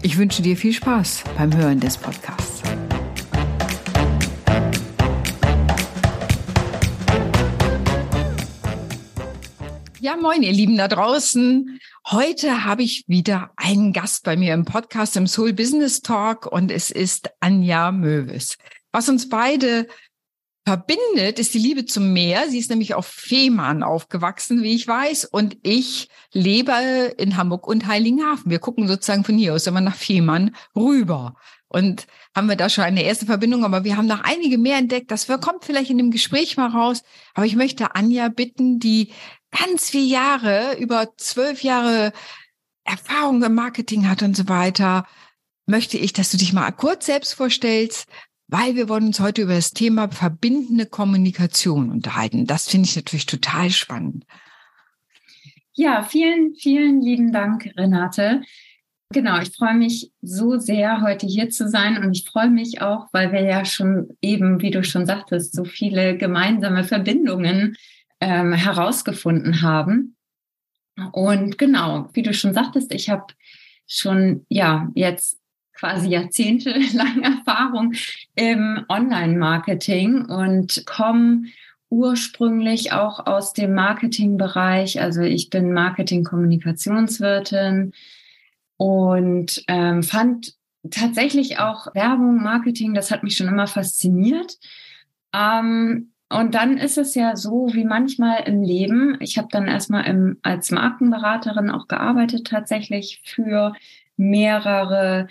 Ich wünsche dir viel Spaß beim Hören des Podcasts. Ja, moin, ihr Lieben da draußen. Heute habe ich wieder einen Gast bei mir im Podcast im Soul Business Talk und es ist Anja Möwes. Was uns beide verbindet, ist die Liebe zum Meer. Sie ist nämlich auf Fehmarn aufgewachsen, wie ich weiß, und ich lebe in Hamburg und Heiligenhafen. Wir gucken sozusagen von hier aus immer nach Fehmarn rüber. Und haben wir da schon eine erste Verbindung, aber wir haben noch einige mehr entdeckt. Das kommt vielleicht in dem Gespräch mal raus. Aber ich möchte Anja bitten, die ganz viele Jahre, über zwölf Jahre Erfahrung im Marketing hat und so weiter, möchte ich, dass du dich mal kurz selbst vorstellst, weil wir wollen uns heute über das Thema verbindende Kommunikation unterhalten. Das finde ich natürlich total spannend. Ja, vielen, vielen lieben Dank, Renate. Genau, ich freue mich so sehr, heute hier zu sein und ich freue mich auch, weil wir ja schon eben, wie du schon sagtest, so viele gemeinsame Verbindungen ähm, herausgefunden haben. Und genau, wie du schon sagtest, ich habe schon ja jetzt quasi jahrzehntelange Erfahrung im Online-Marketing und komme ursprünglich auch aus dem Marketingbereich. Also ich bin Marketing-Kommunikationswirtin und ähm, fand tatsächlich auch Werbung, Marketing, das hat mich schon immer fasziniert. Ähm, und dann ist es ja so, wie manchmal im Leben. Ich habe dann erstmal im, als Markenberaterin auch gearbeitet, tatsächlich für mehrere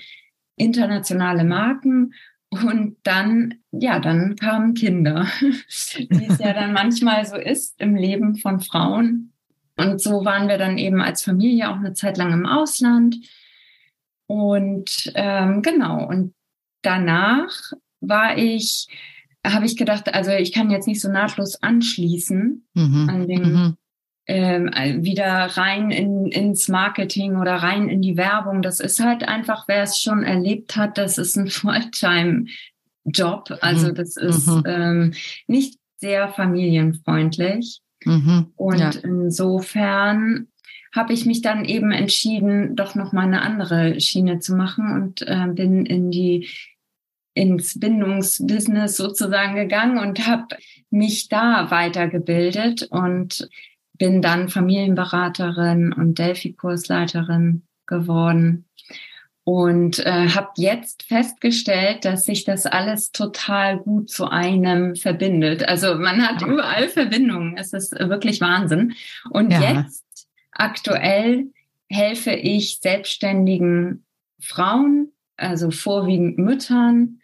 internationale Marken und dann, ja, dann kamen Kinder, wie es ja dann manchmal so ist im Leben von Frauen. Und so waren wir dann eben als Familie auch eine Zeit lang im Ausland. Und ähm, genau, und danach war ich, habe ich gedacht, also ich kann jetzt nicht so nahtlos anschließen mhm. an dem mhm ähm, wieder rein in, ins Marketing oder rein in die Werbung. Das ist halt einfach, wer es schon erlebt hat, das ist ein Fulltime-Job. Also mhm. das ist mhm. ähm, nicht sehr familienfreundlich. Mhm. Und ja. insofern habe ich mich dann eben entschieden, doch noch mal eine andere Schiene zu machen und äh, bin in die ins Bindungsbusiness sozusagen gegangen und habe mich da weitergebildet und bin dann Familienberaterin und Delphi-Kursleiterin geworden und äh, habe jetzt festgestellt, dass sich das alles total gut zu einem verbindet. Also man hat überall Verbindungen. Es ist wirklich Wahnsinn. Und ja. jetzt aktuell helfe ich selbstständigen Frauen, also vorwiegend Müttern,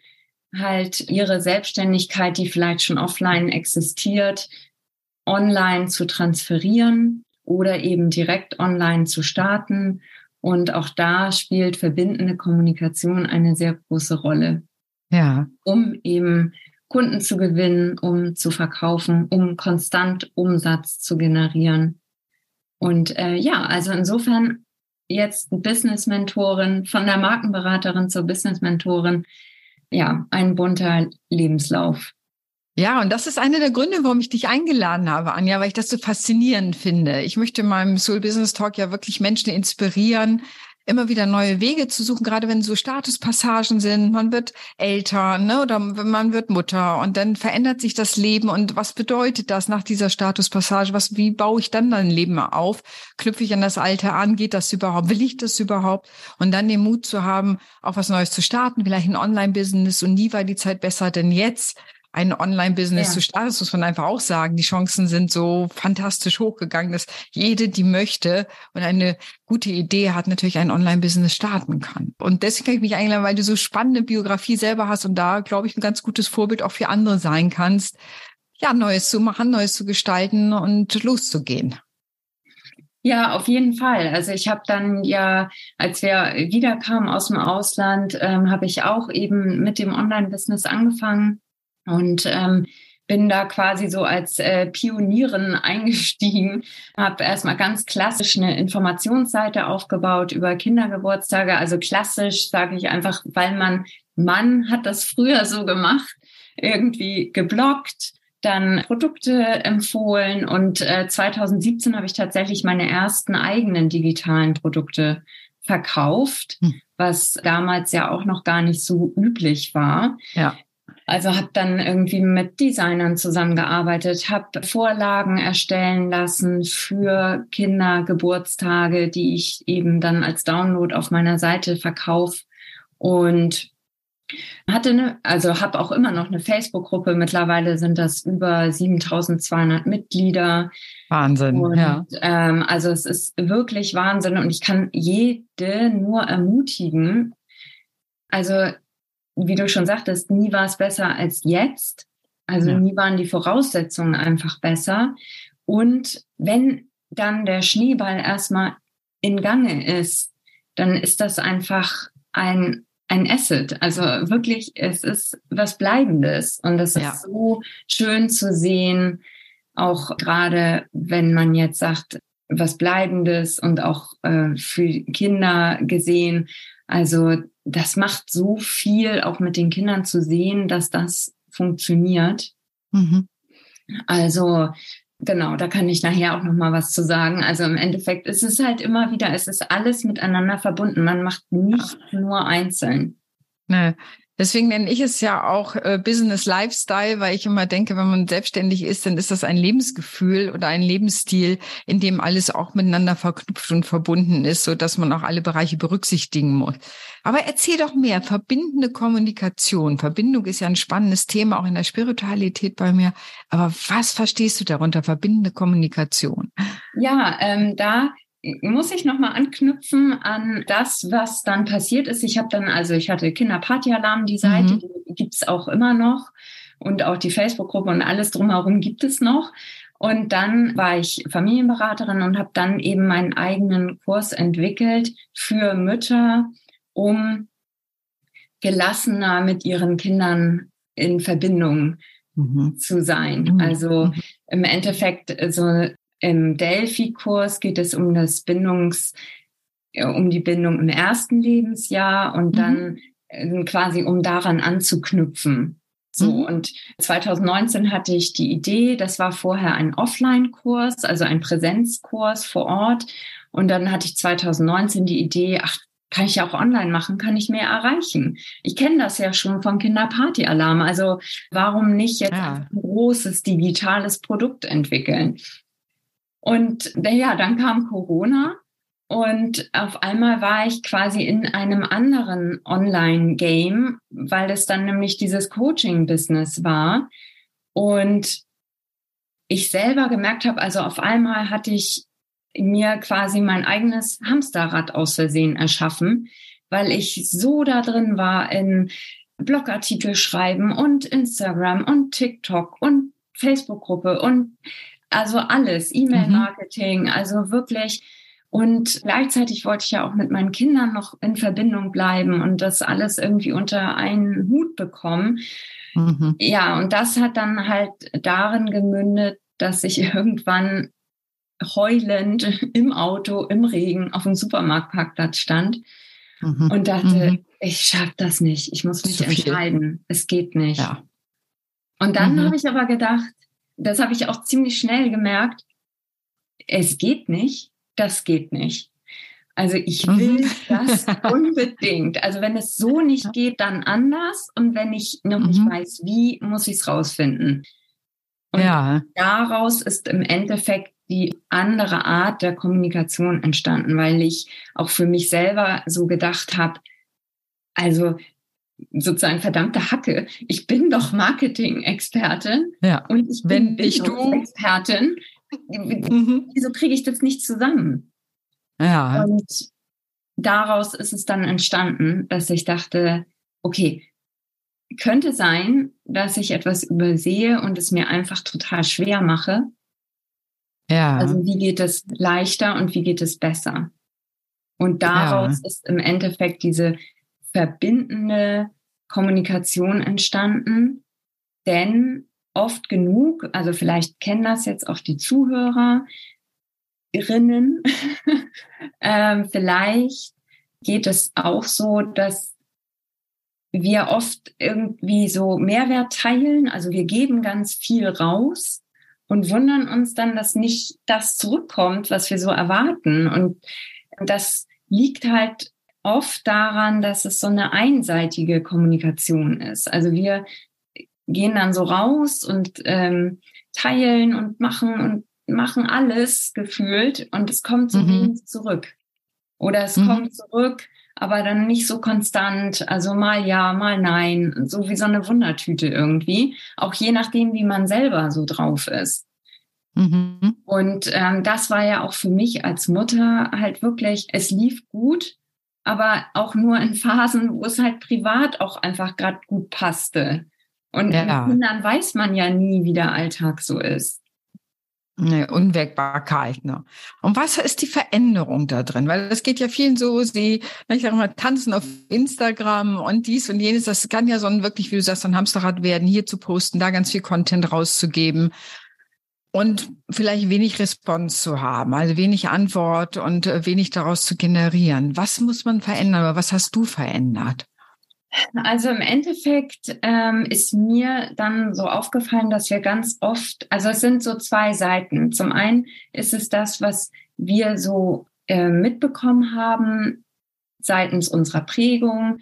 halt ihre Selbstständigkeit, die vielleicht schon offline existiert, online zu transferieren oder eben direkt online zu starten. Und auch da spielt verbindende Kommunikation eine sehr große Rolle. Ja. Um eben Kunden zu gewinnen, um zu verkaufen, um konstant Umsatz zu generieren. Und äh, ja, also insofern jetzt Business-Mentorin, von der Markenberaterin zur Business-Mentorin, ja, ein bunter Lebenslauf. Ja, und das ist einer der Gründe, warum ich dich eingeladen habe, Anja, weil ich das so faszinierend finde. Ich möchte in meinem Soul Business Talk ja wirklich Menschen inspirieren, immer wieder neue Wege zu suchen, gerade wenn so Statuspassagen sind. Man wird älter, ne, oder man wird Mutter und dann verändert sich das Leben. Und was bedeutet das nach dieser Statuspassage? Was, wie baue ich dann mein Leben auf? Knüpfe ich an das Alter an? Geht das überhaupt? Will ich das überhaupt? Und dann den Mut zu haben, auch was Neues zu starten, vielleicht ein Online-Business. Und nie war die Zeit besser denn jetzt ein Online-Business ja. zu starten. Das muss man einfach auch sagen. Die Chancen sind so fantastisch hochgegangen, dass jede, die möchte und eine gute Idee hat, natürlich ein Online-Business starten kann. Und deswegen kann ich mich einladen, weil du so spannende Biografie selber hast und da, glaube ich, ein ganz gutes Vorbild auch für andere sein kannst, ja, Neues zu machen, Neues zu gestalten und loszugehen. Ja, auf jeden Fall. Also ich habe dann ja, als wir wiederkamen aus dem Ausland, ähm, habe ich auch eben mit dem Online-Business angefangen und ähm, bin da quasi so als äh, Pionierin eingestiegen, habe erstmal ganz klassisch eine Informationsseite aufgebaut über Kindergeburtstage, also klassisch sage ich einfach, weil man Mann hat das früher so gemacht, irgendwie geblockt, dann Produkte empfohlen und äh, 2017 habe ich tatsächlich meine ersten eigenen digitalen Produkte verkauft, hm. was damals ja auch noch gar nicht so üblich war. Ja. Also habe dann irgendwie mit Designern zusammengearbeitet, habe Vorlagen erstellen lassen für Kindergeburtstage, die ich eben dann als Download auf meiner Seite verkaufe und hatte eine, also habe auch immer noch eine Facebook-Gruppe. Mittlerweile sind das über 7.200 Mitglieder. Wahnsinn, und, ja. Ähm, also es ist wirklich Wahnsinn und ich kann jede nur ermutigen. Also wie du schon sagtest, nie war es besser als jetzt. Also ja. nie waren die Voraussetzungen einfach besser. Und wenn dann der Schneeball erstmal in Gange ist, dann ist das einfach ein, ein Asset. Also wirklich, es ist was Bleibendes. Und es ja. ist so schön zu sehen, auch gerade wenn man jetzt sagt, was Bleibendes und auch äh, für Kinder gesehen. Also das macht so viel, auch mit den Kindern zu sehen, dass das funktioniert. Mhm. Also genau, da kann ich nachher auch noch mal was zu sagen. Also im Endeffekt ist es halt immer wieder, es ist alles miteinander verbunden. Man macht nicht nur einzeln. Nee. Deswegen nenne ich es ja auch äh, Business Lifestyle, weil ich immer denke, wenn man selbstständig ist, dann ist das ein Lebensgefühl oder ein Lebensstil, in dem alles auch miteinander verknüpft und verbunden ist, so dass man auch alle Bereiche berücksichtigen muss. Aber erzähl doch mehr, verbindende Kommunikation. Verbindung ist ja ein spannendes Thema, auch in der Spiritualität bei mir. Aber was verstehst du darunter, verbindende Kommunikation? Ja, ähm, da muss ich nochmal anknüpfen an das, was dann passiert ist. Ich habe dann, also ich hatte Kinderparty-Alarm, die Seite, mhm. die gibt's auch immer noch. Und auch die Facebook-Gruppe und alles drumherum gibt es noch. Und dann war ich Familienberaterin und habe dann eben meinen eigenen Kurs entwickelt für Mütter, um gelassener mit ihren Kindern in Verbindung mhm. zu sein. Mhm. Also mhm. im Endeffekt so im Delphi-Kurs geht es um das Bindungs, um die Bindung im ersten Lebensjahr und mhm. dann äh, quasi um daran anzuknüpfen. So, mhm. und 2019 hatte ich die Idee, das war vorher ein Offline-Kurs, also ein Präsenzkurs vor Ort. Und dann hatte ich 2019 die Idee, ach, kann ich ja auch online machen, kann ich mehr erreichen. Ich kenne das ja schon vom Kinderparty-Alarm. Also warum nicht jetzt ja. ein großes digitales Produkt entwickeln? Und ja, dann kam Corona und auf einmal war ich quasi in einem anderen Online-Game, weil es dann nämlich dieses Coaching-Business war. Und ich selber gemerkt habe, also auf einmal hatte ich mir quasi mein eigenes Hamsterrad aus Versehen erschaffen, weil ich so da drin war in Blogartikel schreiben und Instagram und TikTok und Facebook-Gruppe und also alles, E-Mail-Marketing, mhm. also wirklich. Und gleichzeitig wollte ich ja auch mit meinen Kindern noch in Verbindung bleiben und das alles irgendwie unter einen Hut bekommen. Mhm. Ja, und das hat dann halt darin gemündet, dass ich irgendwann heulend im Auto, im Regen auf dem Supermarktparkplatz stand mhm. und dachte, mhm. ich schaffe das nicht, ich muss mich entscheiden, es geht nicht. Ja. Und dann mhm. habe ich aber gedacht, das habe ich auch ziemlich schnell gemerkt, es geht nicht, das geht nicht. Also ich mhm. will das unbedingt. Also wenn es so nicht geht, dann anders. Und wenn ich noch nicht mhm. weiß, wie, muss ich es rausfinden. Und ja. daraus ist im Endeffekt die andere Art der Kommunikation entstanden, weil ich auch für mich selber so gedacht habe, also sozusagen verdammte Hacke. Ich bin doch Marketing-Expertin ja. und ich bin Expertin. Mhm. Wieso kriege ich das nicht zusammen? Ja. Und daraus ist es dann entstanden, dass ich dachte, okay, könnte sein, dass ich etwas übersehe und es mir einfach total schwer mache. Ja. Also wie geht es leichter und wie geht es besser? Und daraus ja. ist im Endeffekt diese verbindende Kommunikation entstanden. Denn oft genug, also vielleicht kennen das jetzt auch die Zuhörerinnen, ähm, vielleicht geht es auch so, dass wir oft irgendwie so Mehrwert teilen, also wir geben ganz viel raus und wundern uns dann, dass nicht das zurückkommt, was wir so erwarten. Und das liegt halt oft daran, dass es so eine einseitige Kommunikation ist. Also wir gehen dann so raus und ähm, teilen und machen und machen alles gefühlt und es kommt so mhm. wenig zurück. Oder es mhm. kommt zurück, aber dann nicht so konstant, also mal ja, mal nein, so wie so eine Wundertüte irgendwie, auch je nachdem, wie man selber so drauf ist. Mhm. Und ähm, das war ja auch für mich als Mutter halt wirklich, es lief gut, aber auch nur in Phasen, wo es halt privat auch einfach gerade gut passte. Und ja. mit Kindern weiß man ja nie, wie der Alltag so ist. Nee, Unwägbarkeit. Ne? Und was ist die Veränderung da drin? Weil das geht ja vielen so, sie, ich sage mal, tanzen auf Instagram und dies und jenes. Das kann ja so ein wirklich, wie du sagst, ein Hamsterrad werden, hier zu posten, da ganz viel Content rauszugeben und vielleicht wenig Response zu haben, also wenig Antwort und äh, wenig daraus zu generieren. Was muss man verändern? Was hast du verändert? Also im Endeffekt ähm, ist mir dann so aufgefallen, dass wir ganz oft, also es sind so zwei Seiten. Zum einen ist es das, was wir so äh, mitbekommen haben seitens unserer Prägung,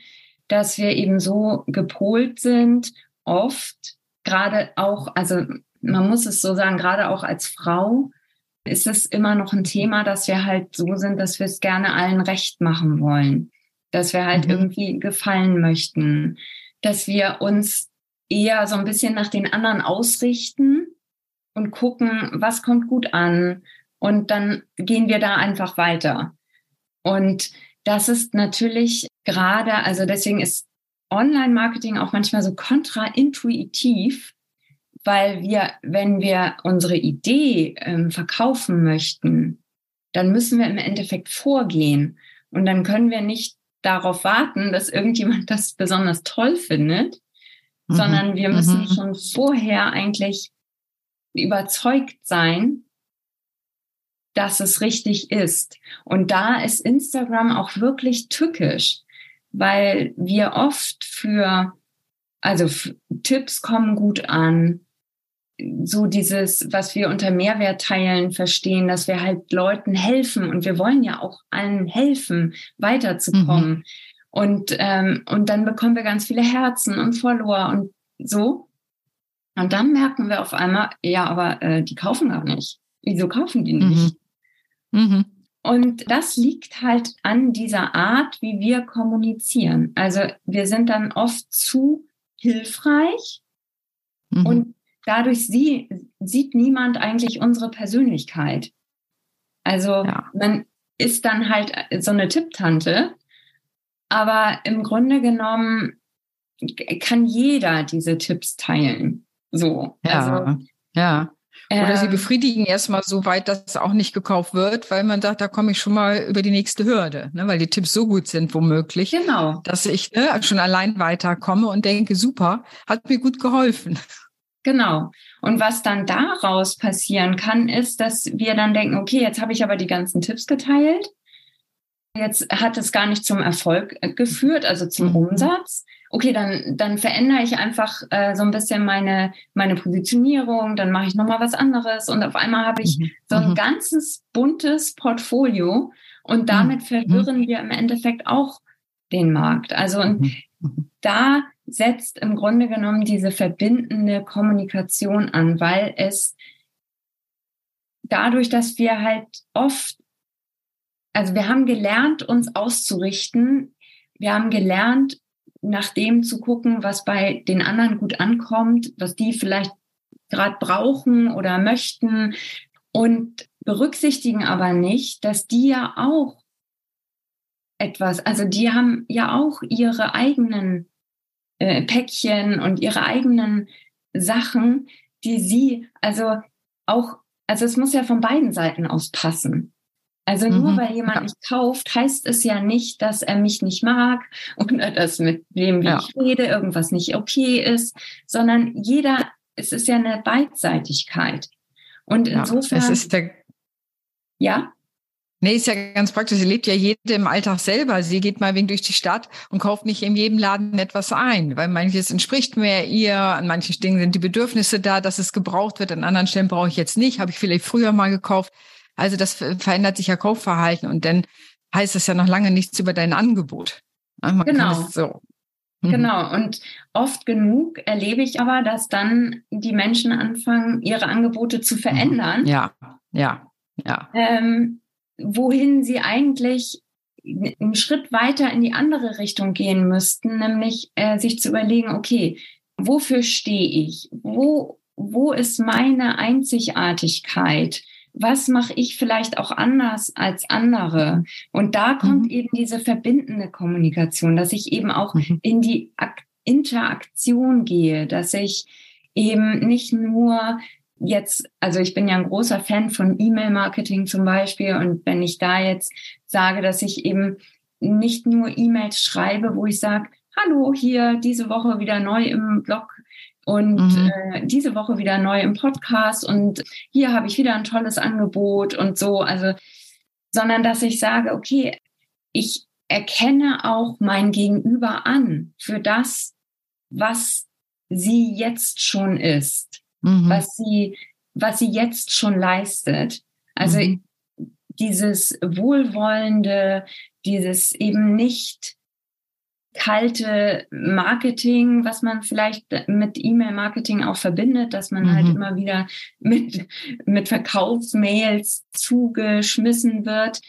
dass wir eben so gepolt sind, oft gerade auch, also man muss es so sagen, gerade auch als Frau ist es immer noch ein Thema, dass wir halt so sind, dass wir es gerne allen recht machen wollen, dass wir halt mhm. irgendwie gefallen möchten, dass wir uns eher so ein bisschen nach den anderen ausrichten und gucken, was kommt gut an und dann gehen wir da einfach weiter. Und das ist natürlich gerade, also deswegen ist Online-Marketing auch manchmal so kontraintuitiv, weil wir, wenn wir unsere Idee ähm, verkaufen möchten, dann müssen wir im Endeffekt vorgehen. Und dann können wir nicht darauf warten, dass irgendjemand das besonders toll findet, mhm. sondern wir müssen mhm. schon vorher eigentlich überzeugt sein, dass es richtig ist. Und da ist Instagram auch wirklich tückisch, weil wir oft für, also Tipps kommen gut an, so dieses, was wir unter Mehrwert teilen, verstehen, dass wir halt Leuten helfen und wir wollen ja auch allen helfen, weiterzukommen. Mhm. Und, ähm, und dann bekommen wir ganz viele Herzen und Follower und so. Und dann merken wir auf einmal, ja, aber äh, die kaufen gar nicht. Wieso kaufen die nicht? Mhm. Mhm. Und das liegt halt an dieser Art, wie wir kommunizieren. Also wir sind dann oft zu hilfreich mhm. und dadurch sie, sieht niemand eigentlich unsere Persönlichkeit. Also ja. man ist dann halt so eine Tipptante, aber im Grunde genommen kann jeder diese Tipps teilen. So. Ja. Also, ja. Oder sie ähm, befriedigen erstmal so weit, dass es auch nicht gekauft wird, weil man sagt, da komme ich schon mal über die nächste Hürde, ne? weil die Tipps so gut sind, womöglich, genau. dass ich ne, schon allein weiterkomme und denke, super, hat mir gut geholfen. Genau. Und was dann daraus passieren kann, ist, dass wir dann denken, okay, jetzt habe ich aber die ganzen Tipps geteilt. Jetzt hat es gar nicht zum Erfolg äh, geführt, also zum mhm. Umsatz. Okay, dann, dann verändere ich einfach äh, so ein bisschen meine, meine Positionierung, dann mache ich nochmal was anderes und auf einmal habe ich mhm. so ein mhm. ganzes buntes Portfolio und damit mhm. verwirren wir im Endeffekt auch den Markt. Also und mhm. da setzt im Grunde genommen diese verbindende Kommunikation an, weil es dadurch, dass wir halt oft, also wir haben gelernt, uns auszurichten, wir haben gelernt, nach dem zu gucken, was bei den anderen gut ankommt, was die vielleicht gerade brauchen oder möchten und berücksichtigen aber nicht, dass die ja auch etwas, also die haben ja auch ihre eigenen äh, Päckchen und ihre eigenen Sachen, die sie, also auch, also es muss ja von beiden Seiten aus passen. Also nur mhm. weil jemand ja. nicht kauft, heißt es ja nicht, dass er mich nicht mag oder dass mit dem, wie ja. ich rede, irgendwas nicht okay ist, sondern jeder, es ist ja eine Beidseitigkeit. Und insofern. Ja, es ist der, ja? Nee, ist ja ganz praktisch. Sie lebt ja jede im Alltag selber. Sie geht mal wegen durch die Stadt und kauft nicht in jedem Laden etwas ein, weil manches entspricht mehr ihr. An manchen Dingen sind die Bedürfnisse da, dass es gebraucht wird. An anderen Stellen brauche ich jetzt nicht. Habe ich vielleicht früher mal gekauft. Also das verändert sich ja Kaufverhalten und dann heißt es ja noch lange nichts über dein Angebot. Man genau. so. Mhm. Genau. Und oft genug erlebe ich aber, dass dann die Menschen anfangen, ihre Angebote zu verändern. Ja, ja, ja. Ähm, wohin sie eigentlich einen Schritt weiter in die andere Richtung gehen müssten, nämlich äh, sich zu überlegen, okay, wofür stehe ich? Wo, wo ist meine Einzigartigkeit? Was mache ich vielleicht auch anders als andere? Und da kommt mhm. eben diese verbindende Kommunikation, dass ich eben auch mhm. in die Ak Interaktion gehe, dass ich eben nicht nur jetzt, also ich bin ja ein großer Fan von E-Mail-Marketing zum Beispiel. Und wenn ich da jetzt sage, dass ich eben nicht nur E-Mails schreibe, wo ich sage, hallo, hier diese Woche wieder neu im Blog und mhm. äh, diese Woche wieder neu im Podcast und hier habe ich wieder ein tolles Angebot und so, also, sondern dass ich sage, okay, ich erkenne auch mein Gegenüber an für das, was sie jetzt schon ist mhm. was sie, was sie jetzt schon leistet. Also mhm. dieses wohlwollende, dieses eben nicht kalte Marketing, was man vielleicht mit E-Mail-Marketing auch verbindet, dass man halt mhm. halt immer wieder mit, mit Verkaufsmails zugeschmissen wird,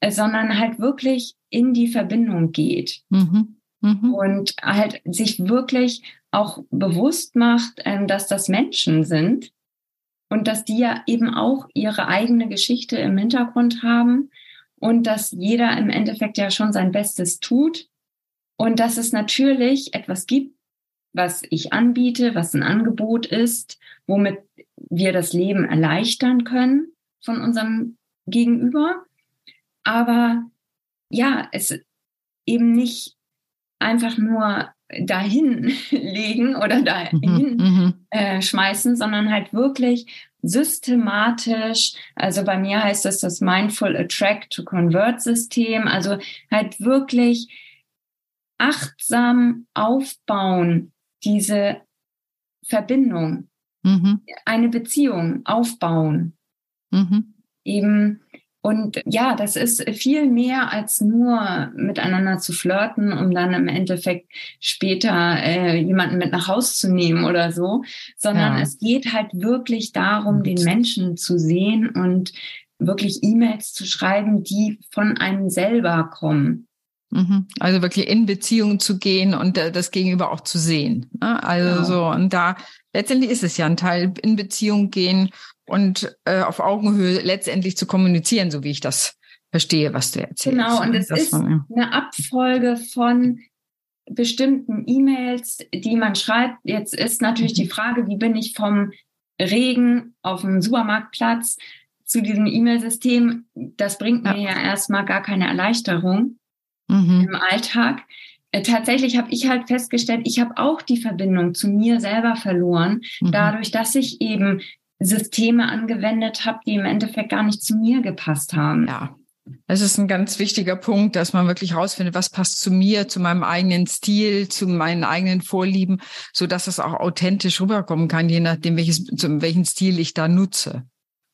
äh, sondern halt wirklich in die Verbindung geht. Mhm. Mhm. Und halt sich wirklich auch bewusst macht, ähm, dass das Menschen sind und dass die ja eben auch ihre eigene Geschichte im Hintergrund haben und dass jeder im Endeffekt ja schon sein Bestes tut und dass es natürlich etwas gibt, was ich anbiete, was ein Angebot ist, womit wir das Leben erleichtern können von unserem Gegenüber. Aber ja, es eben nicht einfach nur dahin legen oder dahin mhm, mhm, äh, schmeißen, sondern halt wirklich systematisch, also bei mir heißt das das Mindful Attract to Convert System, also halt wirklich achtsam aufbauen, diese Verbindung, mhm. eine Beziehung aufbauen. Mhm. Eben und ja, das ist viel mehr als nur miteinander zu flirten, um dann im Endeffekt später äh, jemanden mit nach Haus zu nehmen oder so, sondern ja. es geht halt wirklich darum, den Menschen zu sehen und wirklich E-Mails zu schreiben, die von einem selber kommen. Mhm. Also wirklich in Beziehung zu gehen und äh, das Gegenüber auch zu sehen. Ne? Also genau. so, und da letztendlich ist es ja ein Teil in Beziehung gehen und äh, auf Augenhöhe letztendlich zu kommunizieren, so wie ich das verstehe, was du erzählst. Genau, und es das ist war, eine Abfolge von bestimmten E-Mails, die man schreibt. Jetzt ist natürlich mhm. die Frage, wie bin ich vom Regen auf dem Supermarktplatz zu diesem E-Mail-System? Das bringt mir ja, ja erstmal gar keine Erleichterung mhm. im Alltag. Äh, tatsächlich habe ich halt festgestellt, ich habe auch die Verbindung zu mir selber verloren, mhm. dadurch, dass ich eben Systeme angewendet habe, die im Endeffekt gar nicht zu mir gepasst haben. Ja. Es ist ein ganz wichtiger Punkt, dass man wirklich herausfindet, was passt zu mir, zu meinem eigenen Stil, zu meinen eigenen Vorlieben, so dass es auch authentisch rüberkommen kann, je nachdem, welches, zu welchen Stil ich da nutze.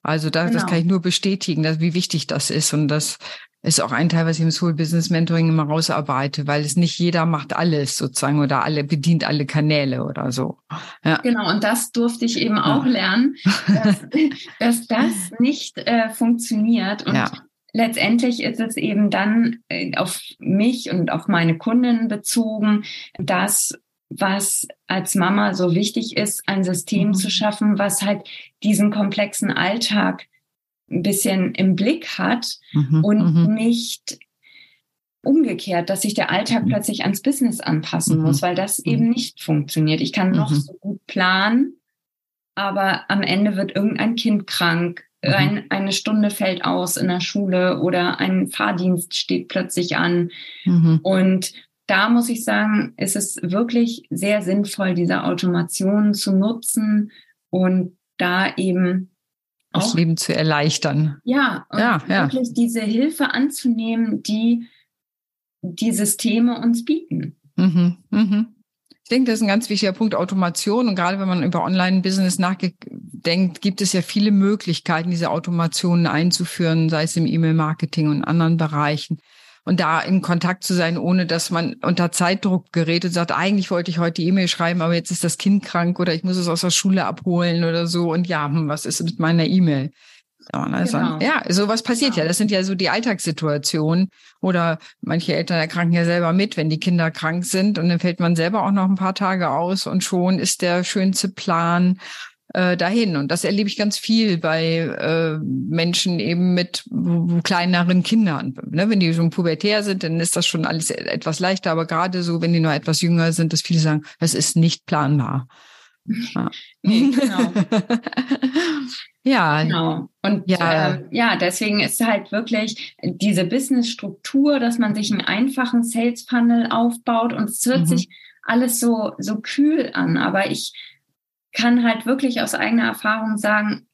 Also da, genau. das kann ich nur bestätigen, dass, wie wichtig das ist. Und das ist auch ein Teil, was ich im Soul Business Mentoring immer rausarbeite, weil es nicht jeder macht alles sozusagen oder alle bedient alle Kanäle oder so. Ja. Genau, und das durfte ich eben auch lernen, dass, dass, das nicht äh, funktioniert. Und ja. letztendlich ist es eben dann äh, auf mich und auf meine Kunden bezogen, dass was als Mama so wichtig ist, ein System mhm. zu schaffen, was halt diesen komplexen Alltag ein bisschen im Blick hat mhm, und mhm. nicht umgekehrt, dass sich der Alltag mhm. plötzlich ans Business anpassen mhm. muss, weil das mhm. eben nicht funktioniert. Ich kann noch so gut planen, aber am Ende wird irgendein Kind krank ein, eine Stunde fällt aus in der Schule oder ein Fahrdienst steht plötzlich an. Und da muss ich sagen, ist es wirklich sehr sinnvoll, diese Automation zu nutzen und da eben das auch, Leben zu erleichtern. Ja, und ja, wirklich ja. diese Hilfe anzunehmen, die die Systeme uns bieten. Mhm, mhm. Ich denke, das ist ein ganz wichtiger Punkt, Automation. Und gerade wenn man über Online-Business nachdenkt, gibt es ja viele Möglichkeiten, diese Automationen einzuführen, sei es im E-Mail-Marketing und anderen Bereichen und da in Kontakt zu sein, ohne dass man unter Zeitdruck gerät und sagt, eigentlich wollte ich heute die E-Mail schreiben, aber jetzt ist das Kind krank oder ich muss es aus der Schule abholen oder so und ja, hm, was ist mit meiner E-Mail? Also, genau. Ja, sowas passiert genau. ja. Das sind ja so die Alltagssituationen. Oder manche Eltern erkranken ja selber mit, wenn die Kinder krank sind. Und dann fällt man selber auch noch ein paar Tage aus und schon ist der schönste Plan äh, dahin. Und das erlebe ich ganz viel bei äh, Menschen eben mit kleineren Kindern. Ne? Wenn die schon pubertär sind, dann ist das schon alles etwas leichter. Aber gerade so, wenn die nur etwas jünger sind, dass viele sagen, es ist nicht planbar. Ja. Nee, genau. ja. Genau. Und ja. Äh, ja, deswegen ist halt wirklich diese Business-Struktur, dass man sich einen einfachen Sales-Funnel aufbaut und es hört mhm. sich alles so, so kühl an. Aber ich kann halt wirklich aus eigener Erfahrung sagen,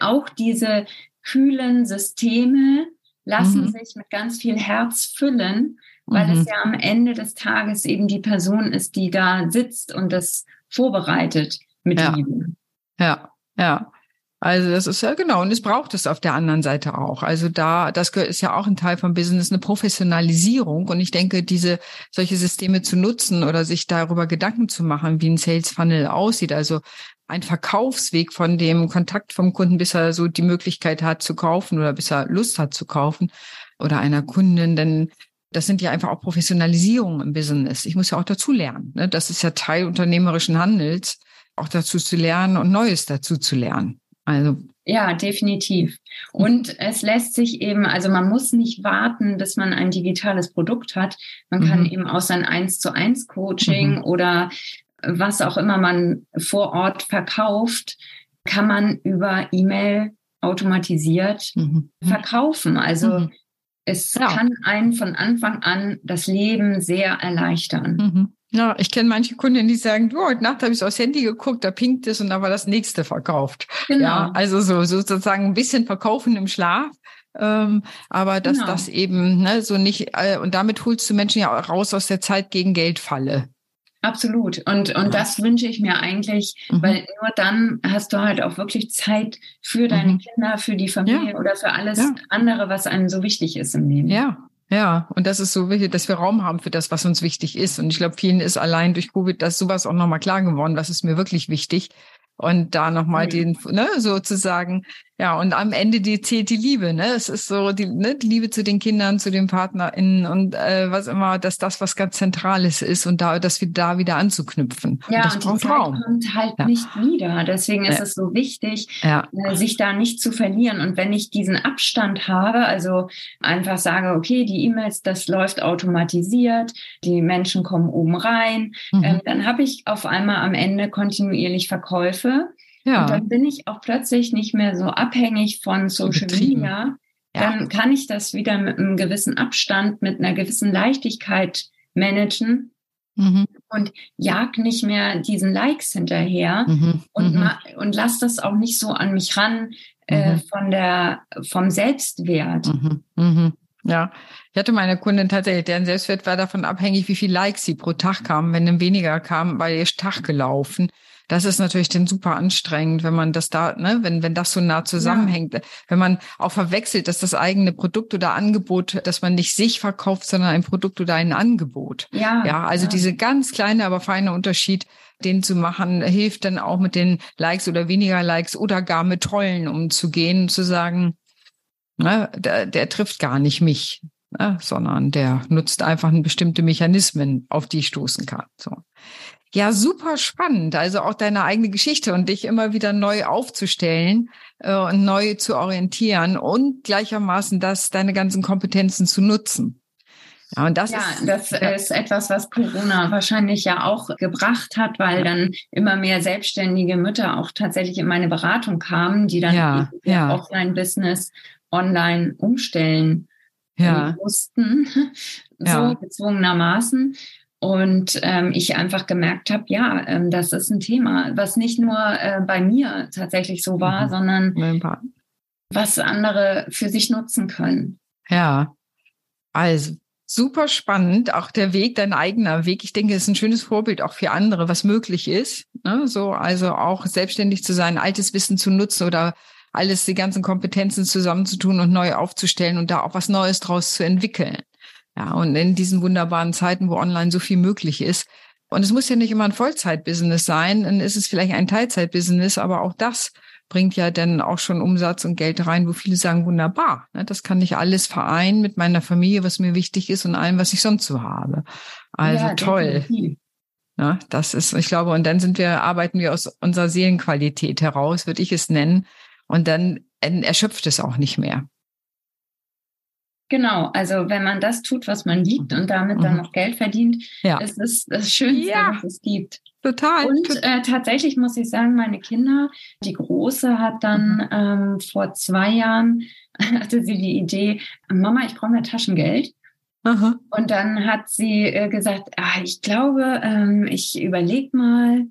auch diese kühlen Systeme lassen mhm. sich mit ganz viel Herz füllen, weil mhm. es ja am Ende des Tages eben die Person ist, die da sitzt und das vorbereitet mit ja. Liebe. Ja, ja. Also das ist ja genau und es braucht es auf der anderen Seite auch. Also da das ist ja auch ein Teil vom Business eine Professionalisierung und ich denke, diese solche Systeme zu nutzen oder sich darüber Gedanken zu machen, wie ein Sales Funnel aussieht, also ein Verkaufsweg von dem Kontakt vom Kunden, bis er so die Möglichkeit hat zu kaufen oder bis er Lust hat zu kaufen oder einer Kundin, denn das sind ja einfach auch Professionalisierungen im Business. Ich muss ja auch dazu lernen. Ne? Das ist ja Teil unternehmerischen Handels, auch dazu zu lernen und Neues dazu zu lernen. Also ja, definitiv. Und es lässt sich eben, also man muss nicht warten, bis man ein digitales Produkt hat. Man kann mhm. eben auch sein eins zu eins Coaching mhm. oder was auch immer man vor Ort verkauft, kann man über E-Mail automatisiert mhm. verkaufen. Also mhm. es ja. kann einen von Anfang an das Leben sehr erleichtern. Ja, ich kenne manche Kunden, die sagen, du, heute Nacht habe ich aufs Handy geguckt, da pinkt es und da war das nächste verkauft. Genau. Ja, also so sozusagen ein bisschen verkaufen im Schlaf. Ähm, aber dass genau. das eben ne, so nicht, äh, und damit holst du Menschen ja raus aus der Zeit gegen Geldfalle. Absolut. Und, und ja. das wünsche ich mir eigentlich, mhm. weil nur dann hast du halt auch wirklich Zeit für deine mhm. Kinder, für die Familie ja. oder für alles ja. andere, was einem so wichtig ist im Leben. Ja, ja, und das ist so wichtig, dass wir Raum haben für das, was uns wichtig ist. Und ich glaube, vielen ist allein durch Covid das sowas auch nochmal klar geworden, was ist mir wirklich wichtig. Und da nochmal mhm. den, ne, sozusagen, ja, und am Ende die zählt die Liebe, ne? Es ist so die, ne, die Liebe zu den Kindern, zu den PartnerInnen und äh, was immer, dass das was ganz Zentrales ist und da, dass wir da wieder anzuknüpfen. Ja, und das und die Zeit Raum. kommt halt ja. nicht wieder. Deswegen ist ja. es so wichtig, ja. äh, sich da nicht zu verlieren. Und wenn ich diesen Abstand habe, also einfach sage, okay, die E-Mails, das läuft automatisiert, die Menschen kommen oben rein, mhm. ähm, dann habe ich auf einmal am Ende kontinuierlich Verkäufe. Ja. Und dann bin ich auch plötzlich nicht mehr so abhängig von Social Betrieben. Media. Dann kann ich das wieder mit einem gewissen Abstand, mit einer gewissen Leichtigkeit managen mhm. und jag nicht mehr diesen Likes hinterher mhm. und, mhm. und lass das auch nicht so an mich ran äh, mhm. von der, vom Selbstwert. Mhm. Mhm. Ja, ich hatte meine Kundin tatsächlich, deren Selbstwert war davon abhängig, wie viel Likes sie pro Tag kamen. Wenn dann weniger kam, war ihr Tag gelaufen. Das ist natürlich dann super anstrengend, wenn man das da, ne, wenn, wenn das so nah zusammenhängt, ja. wenn man auch verwechselt, dass das eigene Produkt oder Angebot, dass man nicht sich verkauft, sondern ein Produkt oder ein Angebot. Ja. Ja, also ja. diese ganz kleine, aber feine Unterschied, den zu machen, hilft dann auch mit den Likes oder weniger Likes oder gar mit Trollen umzugehen, zu sagen, ne, der, der trifft gar nicht mich, ne, sondern der nutzt einfach bestimmte Mechanismen, auf die ich stoßen kann. So. Ja, super spannend. Also auch deine eigene Geschichte und dich immer wieder neu aufzustellen äh, und neu zu orientieren und gleichermaßen das, deine ganzen Kompetenzen zu nutzen. Ja, und das, ja, ist, das ja. ist etwas, was Corona wahrscheinlich ja auch gebracht hat, weil dann immer mehr selbstständige Mütter auch tatsächlich in meine Beratung kamen, die dann ja, ja. Offline-Business online umstellen ja. mussten, so gezwungenermaßen. Und ähm, ich einfach gemerkt habe, ja, ähm, das ist ein Thema, was nicht nur äh, bei mir tatsächlich so war, mhm. sondern was andere für sich nutzen können. Ja, also super spannend, auch der Weg, dein eigener Weg. Ich denke, es ist ein schönes Vorbild auch für andere, was möglich ist. Ne? So, also auch selbstständig zu sein, altes Wissen zu nutzen oder alles, die ganzen Kompetenzen zusammenzutun und neu aufzustellen und da auch was Neues draus zu entwickeln. Ja, und in diesen wunderbaren Zeiten, wo online so viel möglich ist. Und es muss ja nicht immer ein Vollzeitbusiness sein, dann ist es vielleicht ein Teilzeitbusiness, aber auch das bringt ja dann auch schon Umsatz und Geld rein, wo viele sagen, wunderbar, ne, das kann ich alles vereinen mit meiner Familie, was mir wichtig ist und allem, was ich sonst so habe. Also ja, toll. Ja, das ist, ich glaube, und dann sind wir, arbeiten wir aus unserer Seelenqualität heraus, würde ich es nennen. Und dann erschöpft es auch nicht mehr. Genau, also wenn man das tut, was man liebt und damit dann mhm. noch Geld verdient, ja. ist es das Schönste, ja. was es gibt. Total. Und äh, tatsächlich muss ich sagen, meine Kinder, die Große hat dann mhm. ähm, vor zwei Jahren, hatte sie die Idee, Mama, ich brauche mehr Taschengeld. Aha. Und dann hat sie äh, gesagt, ah, ich glaube, ähm, ich überleg mal.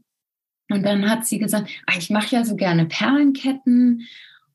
Und dann hat sie gesagt, ah, ich mache ja so gerne Perlenketten.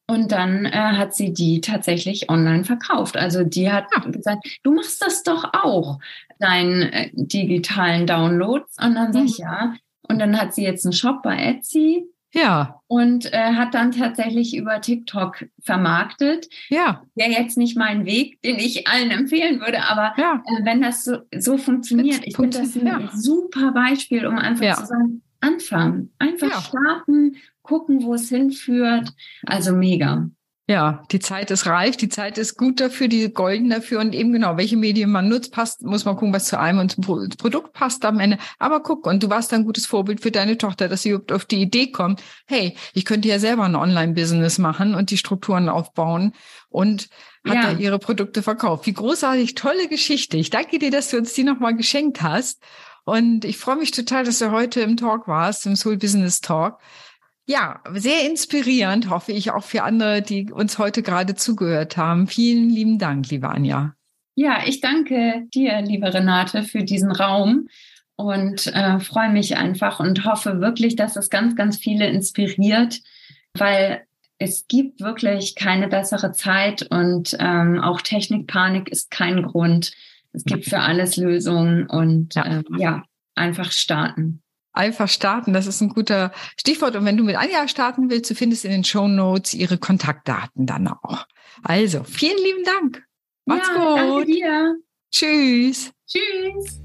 Und dann äh, hat sie die tatsächlich online verkauft. Also die hat ja. gesagt, du machst das doch auch, deinen äh, digitalen Downloads. Und dann mhm. sage ich, ja, und dann hat sie jetzt einen Shop bei Etsy. Ja. Und äh, hat dann tatsächlich über TikTok vermarktet. Ja. Wäre jetzt nicht mein Weg, den ich allen empfehlen würde, aber ja. äh, wenn das so, so funktioniert, ich finde das ein ja. super Beispiel, um einfach zu sagen, anfangen, einfach starten, gucken, wo es hinführt. Also mega. Ja, die Zeit ist reif, die Zeit ist gut dafür, die golden dafür und eben genau, welche Medien man nutzt, passt, muss man gucken, was zu einem und zum Produkt passt am Ende. Aber guck, und du warst ein gutes Vorbild für deine Tochter, dass sie überhaupt auf die Idee kommt, hey, ich könnte ja selber ein Online-Business machen und die Strukturen aufbauen und hat ja. da ihre Produkte verkauft. Wie großartig, tolle Geschichte. Ich danke dir, dass du uns die nochmal geschenkt hast. Und ich freue mich total, dass du heute im Talk warst, im Soul Business Talk. Ja, sehr inspirierend, hoffe ich, auch für andere, die uns heute gerade zugehört haben. Vielen lieben Dank, liebe Anja. Ja, ich danke dir, liebe Renate, für diesen Raum und äh, freue mich einfach und hoffe wirklich, dass es ganz, ganz viele inspiriert, weil es gibt wirklich keine bessere Zeit und ähm, auch Technikpanik ist kein Grund. Es gibt für alles Lösungen und ja, äh, ja einfach starten einfach starten. Das ist ein guter Stichwort. Und wenn du mit Anja starten willst, du findest in den Show Notes ihre Kontaktdaten dann auch. Also, vielen lieben Dank. Macht's ja, gut. Danke dir. Tschüss. Tschüss.